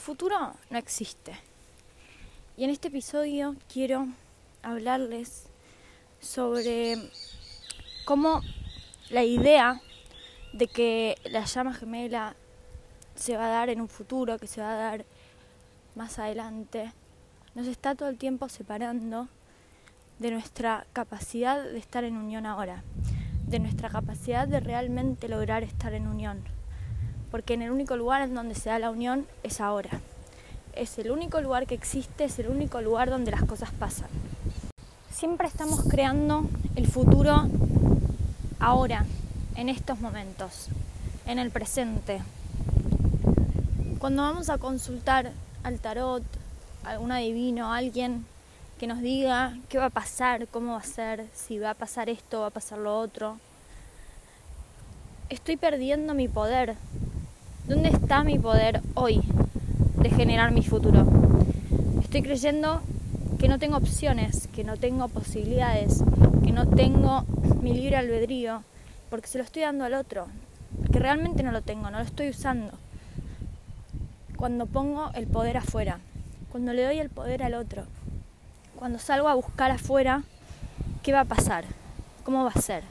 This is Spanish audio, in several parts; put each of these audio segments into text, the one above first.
futuro no existe. Y en este episodio quiero hablarles sobre cómo la idea de que la llama gemela se va a dar en un futuro, que se va a dar más adelante, nos está todo el tiempo separando de nuestra capacidad de estar en unión ahora, de nuestra capacidad de realmente lograr estar en unión. Porque en el único lugar en donde se da la unión es ahora. Es el único lugar que existe, es el único lugar donde las cosas pasan. Siempre estamos creando el futuro ahora, en estos momentos, en el presente. Cuando vamos a consultar al tarot, algún adivino, alguien que nos diga qué va a pasar, cómo va a ser, si va a pasar esto, va a pasar lo otro. Estoy perdiendo mi poder. ¿Dónde está mi poder hoy de generar mi futuro? Estoy creyendo que no tengo opciones, que no tengo posibilidades, que no tengo mi libre albedrío, porque se lo estoy dando al otro, que realmente no lo tengo, no lo estoy usando. Cuando pongo el poder afuera, cuando le doy el poder al otro, cuando salgo a buscar afuera, ¿qué va a pasar? ¿Cómo va a ser?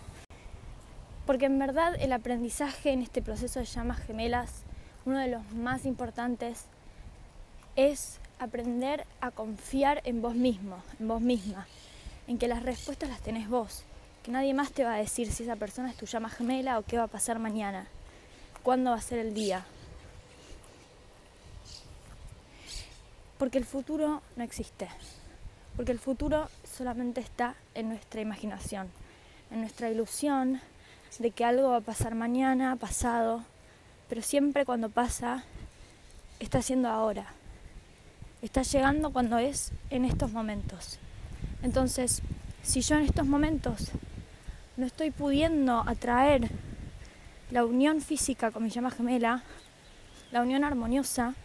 Porque en verdad el aprendizaje en este proceso de llamas gemelas, uno de los más importantes, es aprender a confiar en vos mismo, en vos misma, en que las respuestas las tenés vos, que nadie más te va a decir si esa persona es tu llama gemela o qué va a pasar mañana, cuándo va a ser el día. Porque el futuro no existe porque el futuro solamente está en nuestra imaginación, en nuestra ilusión de que algo va a pasar mañana, pasado, pero siempre cuando pasa, está siendo ahora, está llegando cuando es en estos momentos. Entonces, si yo en estos momentos no estoy pudiendo atraer la unión física con mi llama gemela, la unión armoniosa,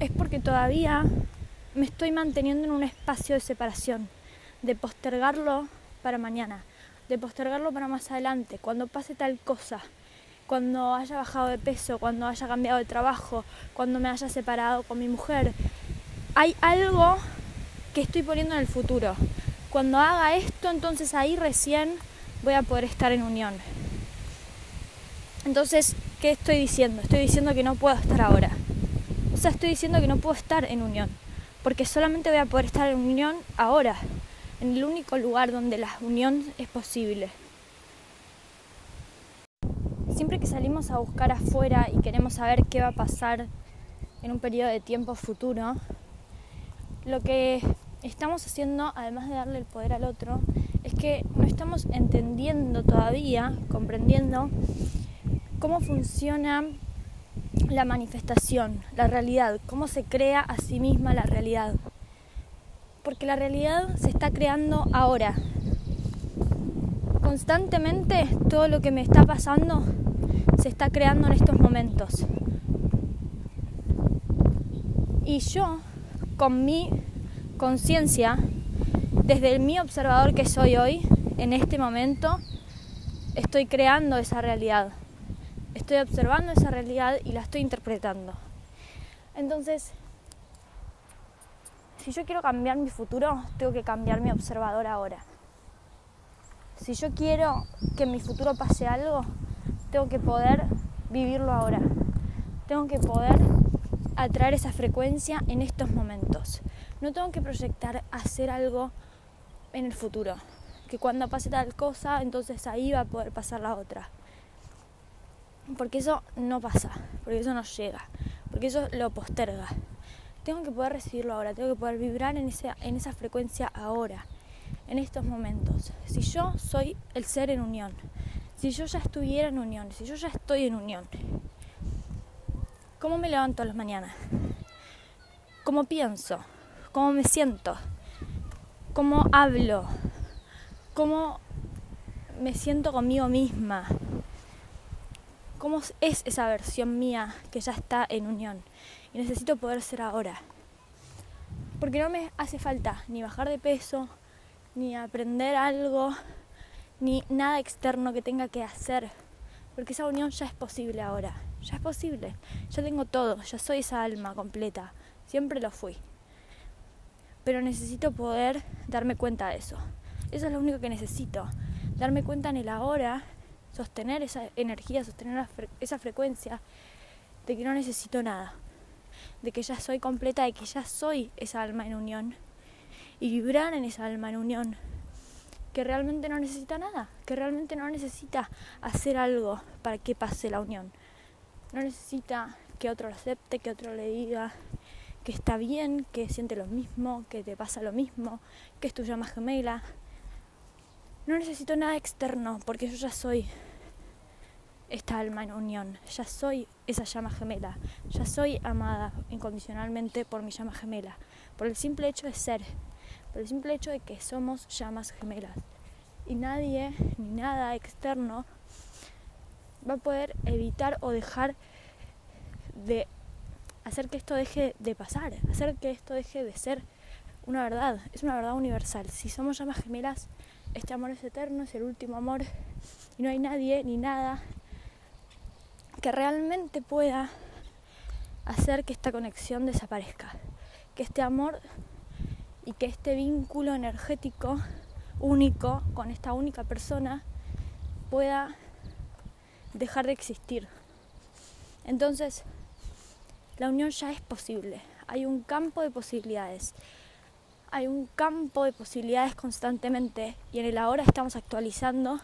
es porque todavía me estoy manteniendo en un espacio de separación, de postergarlo para mañana, de postergarlo para más adelante, cuando pase tal cosa, cuando haya bajado de peso, cuando haya cambiado de trabajo, cuando me haya separado con mi mujer. Hay algo que estoy poniendo en el futuro. Cuando haga esto, entonces ahí recién voy a poder estar en unión. Entonces, ¿qué estoy diciendo? Estoy diciendo que no puedo estar ahora. O sea, estoy diciendo que no puedo estar en unión porque solamente voy a poder estar en unión ahora, en el único lugar donde la unión es posible. Siempre que salimos a buscar afuera y queremos saber qué va a pasar en un periodo de tiempo futuro, lo que estamos haciendo, además de darle el poder al otro, es que no estamos entendiendo todavía, comprendiendo cómo funciona la manifestación, la realidad, cómo se crea a sí misma la realidad. Porque la realidad se está creando ahora. Constantemente todo lo que me está pasando se está creando en estos momentos. Y yo, con mi conciencia, desde mi observador que soy hoy, en este momento, estoy creando esa realidad estoy observando esa realidad y la estoy interpretando. Entonces, si yo quiero cambiar mi futuro, tengo que cambiar mi observador ahora. Si yo quiero que en mi futuro pase algo, tengo que poder vivirlo ahora. Tengo que poder atraer esa frecuencia en estos momentos. No tengo que proyectar hacer algo en el futuro. Que cuando pase tal cosa, entonces ahí va a poder pasar la otra porque eso no pasa, porque eso no llega, porque eso lo posterga. Tengo que poder recibirlo ahora, tengo que poder vibrar en, ese, en esa frecuencia ahora, en estos momentos. Si yo soy el ser en unión, si yo ya estuviera en unión, si yo ya estoy en unión, ¿cómo me levanto a las mañanas? ¿Cómo pienso? ¿Cómo me siento? ¿Cómo hablo? ¿Cómo me siento conmigo misma? cómo es esa versión mía que ya está en unión. Y necesito poder ser ahora. Porque no me hace falta ni bajar de peso, ni aprender algo, ni nada externo que tenga que hacer. Porque esa unión ya es posible ahora. ya es posible, ya tengo todo, ya soy esa alma completa, siempre lo fui. Pero necesito poder darme cuenta de eso. Eso es lo único que necesito, darme cuenta en el ahora, sostener esa energía, sostener esa frecuencia de que no necesito nada, de que ya soy completa, de que ya soy esa alma en unión y vibrar en esa alma en unión que realmente no necesita nada, que realmente no necesita hacer algo para que pase la unión. No necesita que otro lo acepte, que otro le diga que está bien, que siente lo mismo, que te pasa lo mismo, que es tu llama gemela. No necesito nada externo porque yo ya soy esta alma en unión, ya soy esa llama gemela, ya soy amada incondicionalmente por mi llama gemela, por el simple hecho de ser, por el simple hecho de que somos llamas gemelas. Y nadie ni nada externo va a poder evitar o dejar de hacer que esto deje de pasar, hacer que esto deje de ser una verdad, es una verdad universal. Si somos llamas gemelas, este amor es eterno, es el último amor y no hay nadie ni nada que realmente pueda hacer que esta conexión desaparezca, que este amor y que este vínculo energético único con esta única persona pueda dejar de existir. Entonces, la unión ya es posible. Hay un campo de posibilidades. Hay un campo de posibilidades constantemente y en el ahora estamos actualizando,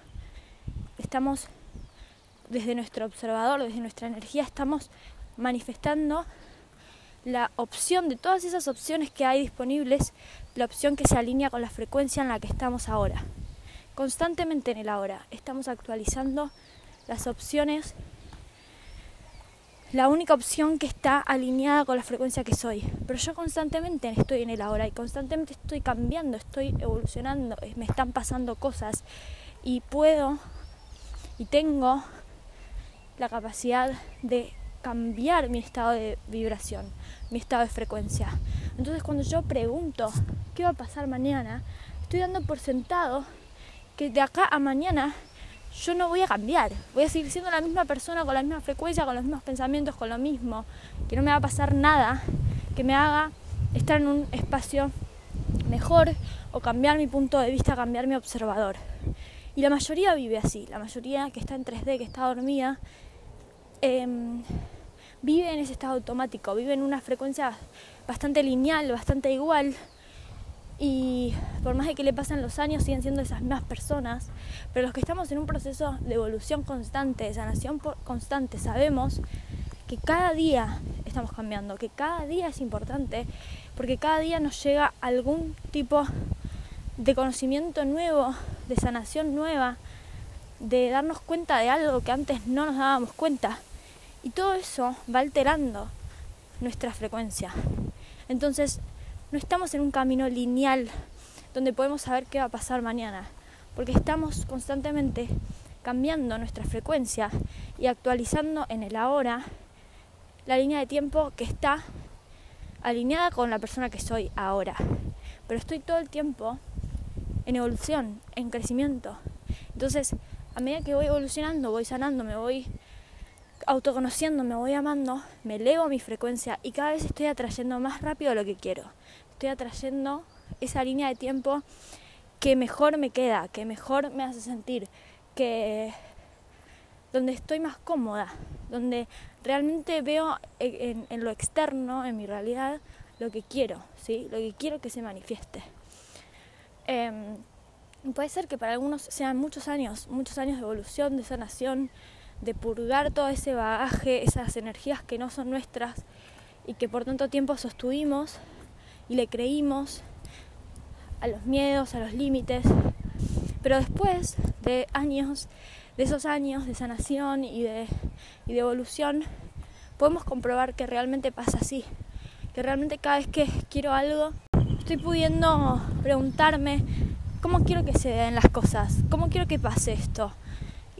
estamos desde nuestro observador, desde nuestra energía, estamos manifestando la opción de todas esas opciones que hay disponibles, la opción que se alinea con la frecuencia en la que estamos ahora. Constantemente en el ahora estamos actualizando las opciones, la única opción que está alineada con la frecuencia que soy. Pero yo constantemente estoy en el ahora y constantemente estoy cambiando, estoy evolucionando, me están pasando cosas y puedo y tengo la capacidad de cambiar mi estado de vibración, mi estado de frecuencia. Entonces cuando yo pregunto qué va a pasar mañana, estoy dando por sentado que de acá a mañana yo no voy a cambiar, voy a seguir siendo la misma persona con la misma frecuencia, con los mismos pensamientos, con lo mismo, que no me va a pasar nada que me haga estar en un espacio mejor o cambiar mi punto de vista, cambiar mi observador. Y la mayoría vive así, la mayoría que está en 3D, que está dormida, Em, vive en ese estado automático, vive en una frecuencia bastante lineal, bastante igual. Y por más de que le pasen los años, siguen siendo esas mismas personas. Pero los que estamos en un proceso de evolución constante, de sanación constante, sabemos que cada día estamos cambiando, que cada día es importante, porque cada día nos llega algún tipo de conocimiento nuevo, de sanación nueva, de darnos cuenta de algo que antes no nos dábamos cuenta. Y todo eso va alterando nuestra frecuencia. Entonces, no estamos en un camino lineal donde podemos saber qué va a pasar mañana, porque estamos constantemente cambiando nuestra frecuencia y actualizando en el ahora la línea de tiempo que está alineada con la persona que soy ahora. Pero estoy todo el tiempo en evolución, en crecimiento. Entonces, a medida que voy evolucionando, voy sanando, me voy autoconociendo, me voy amando, me elevo mi frecuencia y cada vez estoy atrayendo más rápido lo que quiero. Estoy atrayendo esa línea de tiempo que mejor me queda, que mejor me hace sentir, que donde estoy más cómoda, donde realmente veo en, lo externo, en mi realidad, lo que quiero, ¿sí? lo que quiero que se manifieste. Em, puede ser que para algunos sean muchos años, muchos años de evolución, de sanación, de purgar todo ese bagaje, esas energías que no son nuestras y que por tanto tiempo sostuvimos y le creímos a los miedos, a los límites. Pero después de años, de esos años de sanación y de, y de evolución, podemos comprobar que realmente pasa así. Que realmente cada vez que quiero algo, estoy pudiendo preguntarme cómo quiero que se den las cosas, cómo quiero que pase esto.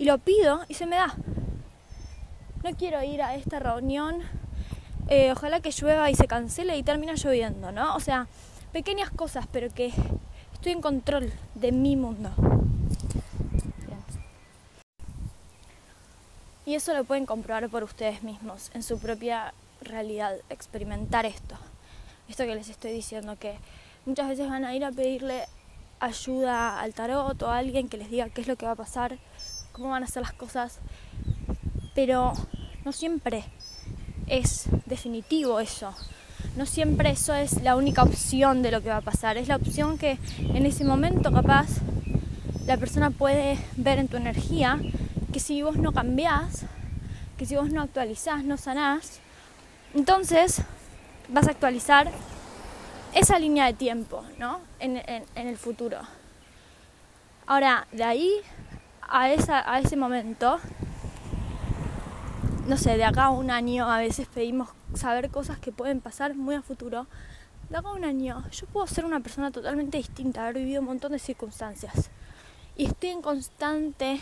Y lo pido y se me da no quiero ir a esta reunión, eh, ojalá que llueva y se cancele y termina lloviendo, ¿no? O sea, pequeñas cosas, pero que estoy en control de mi mundo. Y Y eso lo pueden comprobar por ustedes mismos, en su propia realidad, experimentar esto. Esto que les estoy diciendo, que muchas veces van a ir a pedirle ayuda al tarot o a alguien que les diga qué es lo que va a pasar, cómo van a ser las cosas, pero no siempre es definitivo eso. No siempre eso es la única opción de lo que va a pasar. Es la opción que en ese momento capaz la persona puede ver en tu energía que si vos no cambiás, que si vos no actualizás, no sanás, entonces vas a actualizar esa línea de tiempo, ¿no? En, el futuro. Ahora, de ahí a, esa, a ese momento, no sé, de acá a un año a veces pedimos saber cosas que pueden pasar muy a futuro. De acá a un año yo puedo ser una persona totalmente distinta, haber vivido un montón de circunstancias. Y estoy en constante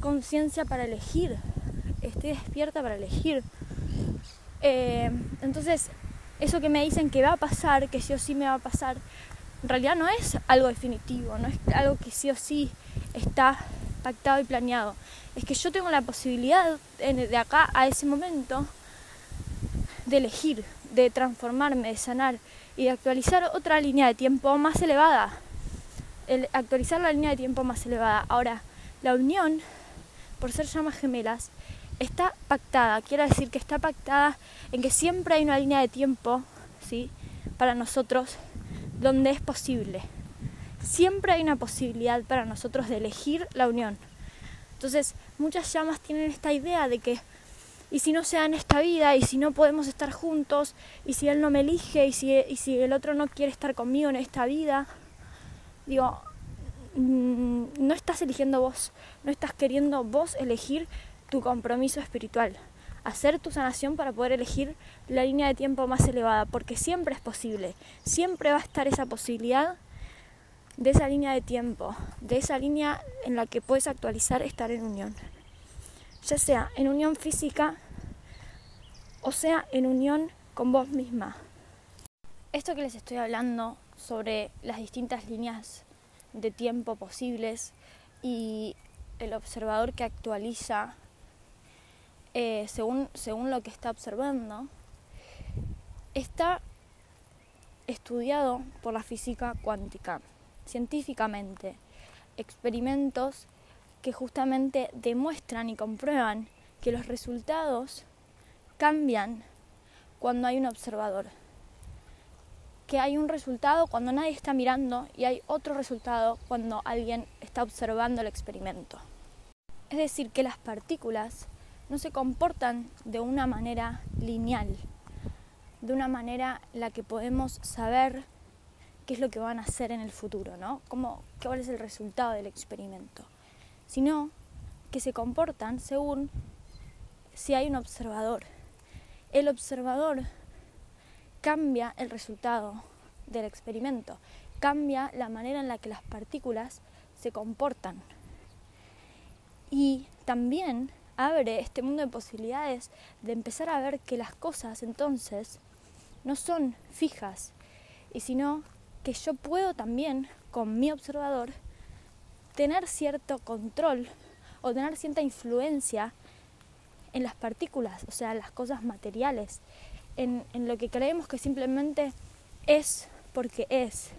conciencia para elegir. Estoy despierta para elegir. Eh, entonces, eso que me dicen que va a pasar, que sí o sí me va a pasar, en realidad no es algo definitivo, no es algo que sí o sí está pactado y planeado. Es que yo tengo la posibilidad de acá a ese momento de elegir, de transformarme, de sanar y de actualizar otra línea de tiempo más elevada. El actualizar la línea de tiempo más elevada. Ahora, la unión, por ser llamas gemelas, está pactada. Quiero decir que está pactada en que siempre hay una línea de tiempo, ¿sí? Para nosotros donde es posible. Siempre hay una posibilidad para nosotros de elegir la unión. Entonces, muchas llamas tienen esta idea de que, y si no se en esta vida, y si no podemos estar juntos, y si él no me elige, y si, y si el otro no quiere estar conmigo en esta vida, digo, mm, no estás eligiendo vos, no estás queriendo vos elegir tu compromiso espiritual, hacer tu sanación para poder elegir la línea de tiempo más elevada, porque siempre es posible, siempre va a estar esa posibilidad de esa línea de tiempo, de esa línea en la que puedes actualizar estar en unión, ya sea en unión física o sea en unión con vos misma. Esto que les estoy hablando sobre las distintas líneas de tiempo posibles y el observador que actualiza eh, según, según lo que está observando, está estudiado por la física cuántica, científicamente, experimentos que justamente demuestran y comprueban que los resultados cambian cuando hay un observador. Que hay un resultado cuando nadie está mirando y hay otro resultado cuando alguien está observando el experimento. Es decir, que las partículas no se comportan de una manera lineal, de una manera en la que podemos saber qué es lo que van a hacer en el futuro, ¿no? Cómo, ¿Cuál es el resultado del experimento? Sino que se comportan según si hay un observador. El observador cambia el resultado del experimento, cambia la manera en la que las partículas se comportan. Y también abre este mundo de posibilidades de empezar a ver que las cosas entonces no son fijas, y sino que yo puedo también, con mi observador, tener cierto control o tener cierta influencia en las partículas, o sea, las cosas materiales, en, en lo que creemos que simplemente es porque es,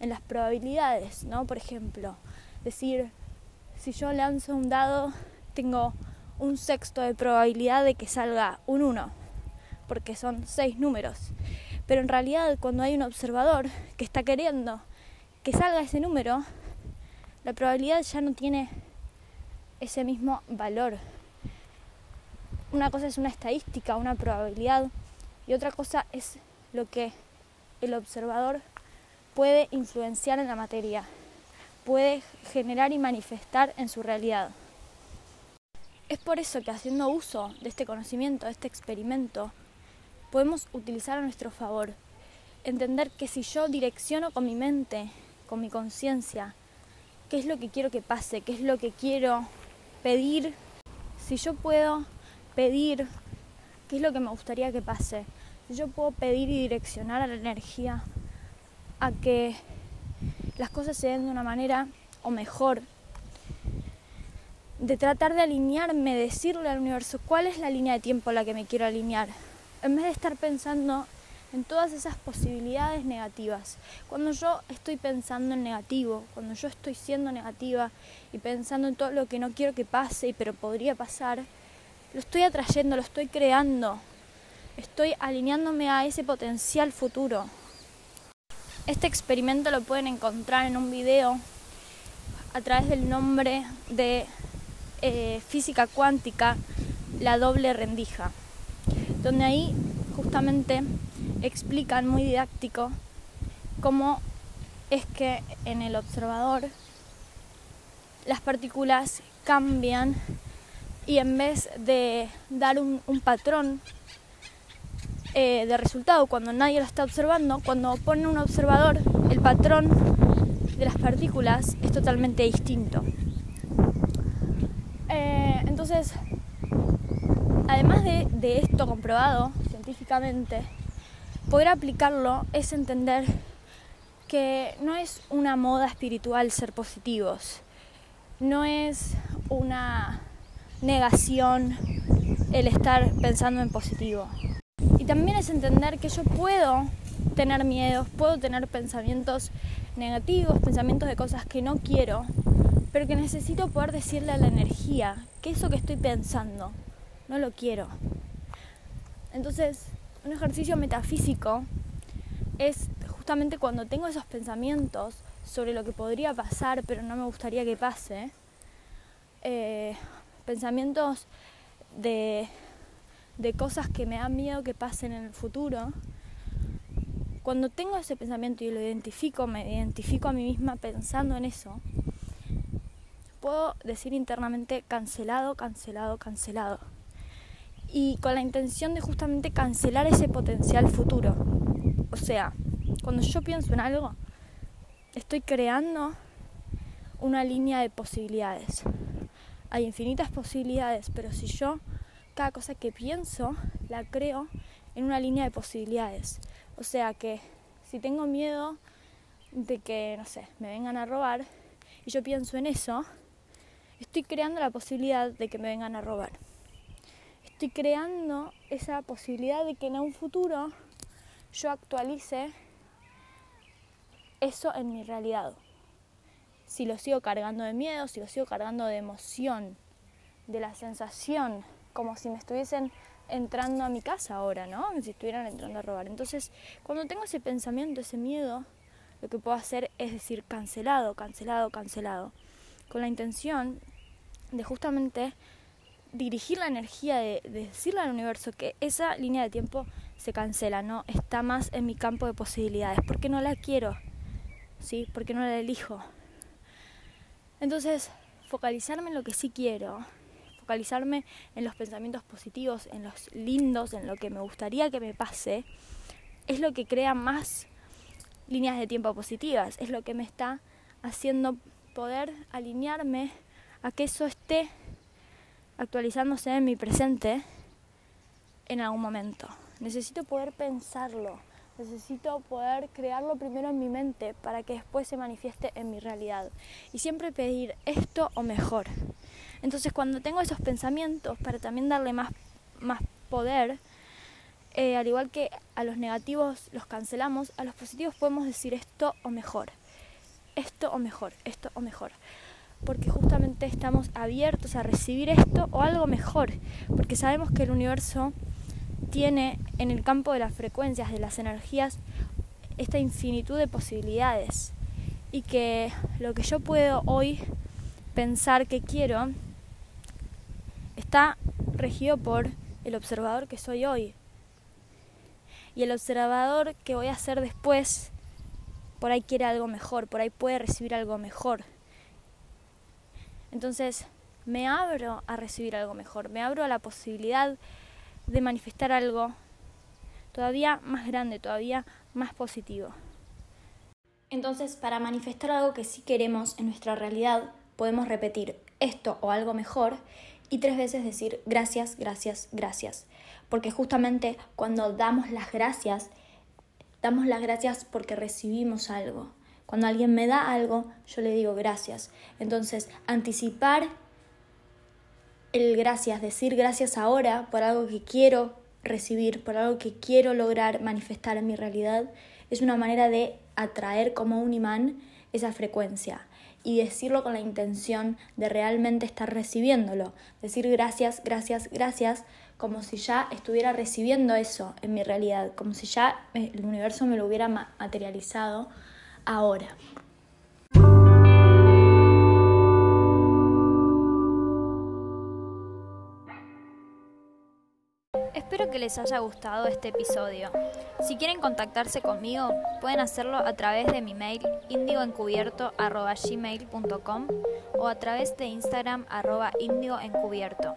en las probabilidades, ¿no? Por ejemplo, decir, si yo lanzo un dado, tengo un sexto de probabilidad de que salga un 1, porque son seis números. Pero en realidad cuando hay un observador que está queriendo que salga ese número, la probabilidad ya no tiene ese mismo valor. Una cosa es una estadística, una probabilidad, y otra cosa es lo que el observador puede influenciar en la materia, puede generar y manifestar en su realidad. Es por eso que haciendo uso de este conocimiento, de este experimento, podemos utilizar a nuestro favor. Entender que si yo direcciono con mi mente, con mi conciencia, qué es lo que quiero que pase, qué es lo que quiero pedir, si yo puedo pedir qué es lo que me gustaría que pase, si yo puedo pedir y direccionar a la energía a que las cosas se den de una manera o mejor de tratar de alinearme, decirle al universo cuál es la línea de tiempo a la que me quiero alinear, en vez de estar pensando en todas esas posibilidades negativas. Cuando yo estoy pensando en negativo, cuando yo estoy siendo negativa y pensando en todo lo que no quiero que pase, pero podría pasar, lo estoy atrayendo, lo estoy creando, estoy alineándome a ese potencial futuro. Este experimento lo pueden encontrar en un video a través del nombre de eh, física cuántica, la doble rendija, donde ahí justamente explican muy didáctico cómo es que en el observador las partículas cambian y en vez de dar un, patrón eh, de resultado cuando nadie lo está observando, cuando pone un observador, el patrón de las partículas es totalmente distinto. Eh, entonces, además de, de esto comprobado científicamente, poder aplicarlo es entender que no es una moda espiritual ser positivos, no es una negación el estar pensando en positivo. Y también es entender que yo puedo tener miedos, puedo tener pensamientos negativos, pensamientos de cosas que no quiero, pero que necesito poder decirle a la energía que eso que estoy pensando no lo quiero. Entonces, un ejercicio metafísico es justamente cuando tengo esos pensamientos sobre lo que podría pasar, pero no me gustaría que pase, eh, pensamientos de, de cosas que me dan miedo que pasen en el futuro, cuando tengo ese pensamiento y lo identifico, me identifico a mí misma pensando en eso, puedo decir internamente cancelado, cancelado, cancelado y con la intención de justamente cancelar ese potencial futuro. O sea, cuando yo pienso en algo, estoy creando una línea de posibilidades. Hay infinitas posibilidades, pero si yo cada cosa que pienso la creo en una línea de posibilidades. O sea que si tengo miedo de que, no sé, me vengan a robar y yo pienso en eso, estoy creando la posibilidad de que me vengan a robar estoy creando esa posibilidad de que en un futuro yo actualice eso en mi realidad. Si lo sigo cargando de miedo, si lo sigo cargando de emoción, de la sensación, como si me estuviesen entrando a mi casa ahora, ¿no? Si estuvieran entrando a robar. Entonces, cuando tengo ese pensamiento, ese miedo, lo que puedo hacer es decir cancelado, cancelado, cancelado, con la intención de justamente dirigir la energía de, decirle al universo que esa línea de tiempo se cancela, no está más en mi campo de posibilidades, porque no la quiero, ¿sí? Porque no la elijo. Entonces, focalizarme en lo que sí quiero, focalizarme en los pensamientos positivos, en los lindos, en lo que me gustaría que me pase, es lo que crea más líneas de tiempo positivas, es lo que me está haciendo poder alinearme a que eso esté actualizándose en mi presente en algún momento. Necesito poder pensarlo, necesito poder crearlo primero en mi mente para que después se manifieste en mi realidad. Y siempre pedir esto o mejor. Entonces cuando tengo esos pensamientos, para también darle más, más poder, eh, al igual que a los negativos los cancelamos, a los positivos podemos decir esto o mejor. Esto o mejor, esto o mejor. Porque justamente estamos abiertos a recibir esto o algo mejor, porque sabemos que el universo tiene en el campo de las frecuencias, de las energías, esta infinitud de posibilidades. Y que lo que yo puedo hoy pensar que quiero está regido por el observador que soy hoy. Y el observador que voy a ser después, por ahí quiere algo mejor, por ahí puede recibir algo mejor. Entonces me abro a recibir algo mejor, me abro a la posibilidad de manifestar algo todavía más grande, todavía más positivo. Entonces, para manifestar algo que sí queremos en nuestra realidad, podemos repetir esto o algo mejor y tres veces decir gracias, gracias, gracias. Porque justamente cuando damos las gracias, damos las gracias porque recibimos algo. Cuando alguien me da algo, yo le digo gracias. Entonces, anticipar el gracias, decir gracias ahora por algo que quiero recibir, por algo que quiero lograr manifestar en mi realidad, es una manera de atraer como un imán esa frecuencia y decirlo con la intención de realmente estar recibiéndolo. Decir gracias, gracias, gracias, como si ya estuviera recibiendo eso en mi realidad, como si ya el universo me lo hubiera materializado ahora. Espero que les haya gustado este episodio. Si quieren contactarse conmigo, pueden hacerlo a través de mi mail indigoencubierto.gmail.com o a través de Instagram arroba indioencubierto.